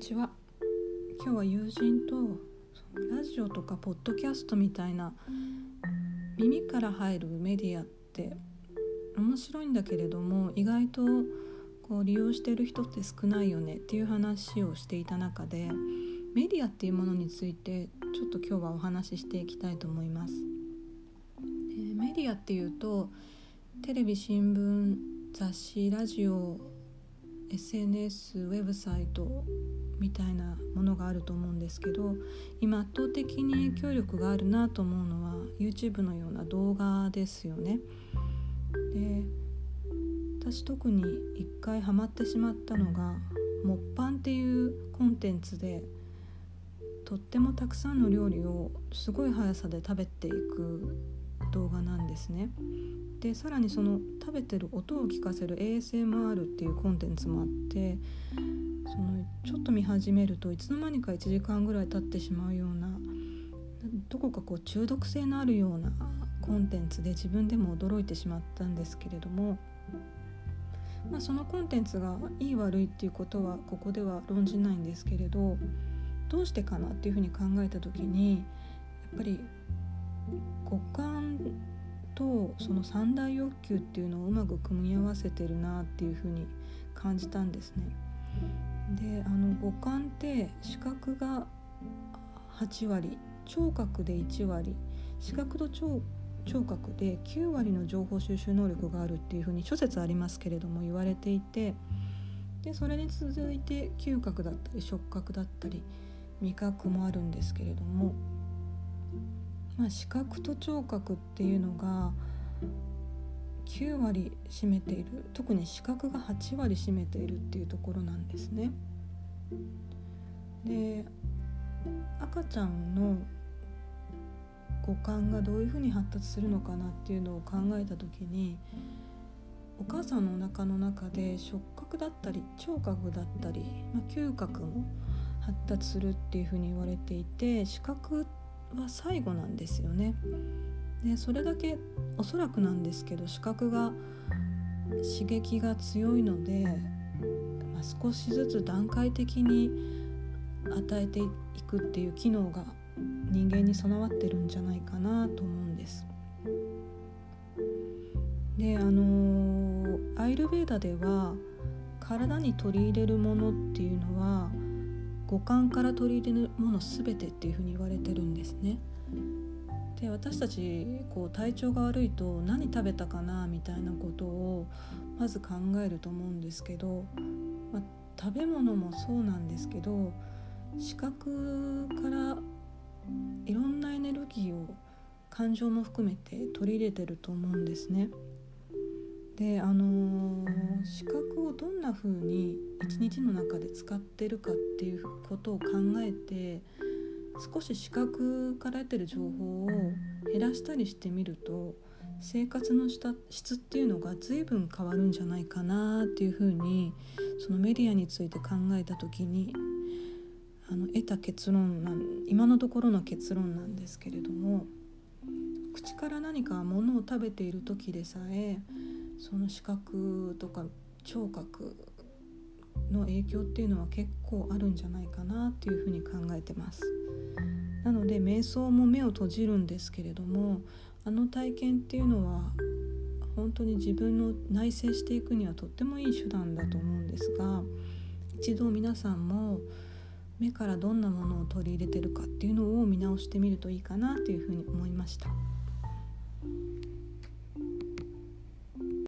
ちは今日は友人とラジオとかポッドキャストみたいな耳から入るメディアって面白いんだけれども意外とこう利用してる人って少ないよねっていう話をしていた中でメディアっていうものについてちょっと今日はお話ししていきたいと思います。メディアっていうとテレビ新聞雑誌ラジオ SNS ウェブサイトみたいなものがあると思うんですけど今圧倒的に影響力があるなと思うのは YouTube のような動画ですよね。で私特に一回ハマってしまったのが「モッパン」っていうコンテンツでとってもたくさんの料理をすごい速さで食べていく動画なんですね。でさらにその食べてる音を聞かせる ASMR っていうコンテンツもあってそのちょっと見始めるといつの間にか1時間ぐらい経ってしまうようなどこかこう中毒性のあるようなコンテンツで自分でも驚いてしまったんですけれども、まあ、そのコンテンツがいい悪いっていうことはここでは論じないんですけれどどうしてかなっていうふうに考えた時にやっぱり五感とその三大欲求っていうのをうまく組み合わせてるなっていうふうに感じたんですね。であの五感って視覚が8割聴覚で1割視覚と聴聴覚で9割の情報収集能力があるっていうふうに諸説ありますけれども言われていてでそれに続いて嗅覚だったり触覚だったり味覚もあるんですけれどもまあ、視覚と聴覚っていうのが9割占めている特に視覚が8割占めているっていうところなんですね。で赤ちゃんの五感がどういうふうに発達するのかなっていうのを考えた時にお母さんのお腹の中で触覚だったり聴覚だったり、まあ、嗅覚も発達するっていうふうに言われていて視覚っては最後なんですよね。でそれだけおそらくなんですけど視覚が刺激が強いので、まあ、少しずつ段階的に与えていくっていう機能が人間に備わってるんじゃないかなと思うんです。であのアイルベーダでは体に取り入れるものっていうのは五感から取り入れるもの全てっていうふうに言われてるんですね。で私たちこう体調が悪いと何食べたかなみたいなことをまず考えると思うんですけど、まあ、食べ物もそうなんですけど視覚からいろんなエネルギーを感情も含めて取り入れてると思うんですね。であのー、視覚をどんな風に一日の中で使ってるかっていうことを考えて少し視覚から得てる情報を減らしたりしてみると生活の質っていうのが随分変わるんじゃないかなっていうふうにそのメディアについて考えた時にあの得た結論なん今のところの結論なんですけれども口から何かものを食べている時でさえその視覚とか聴覚の影響っていうのは結構あるんじゃないかなっていうふうに考えてます。なので瞑想も目を閉じるんですけれどもあの体験っていうのは本当に自分の内省していくにはとってもいい手段だと思うんですが一度皆さんも目からどんなものを取り入れてるかっていうのを見直してみるといいかなというふうに思いました。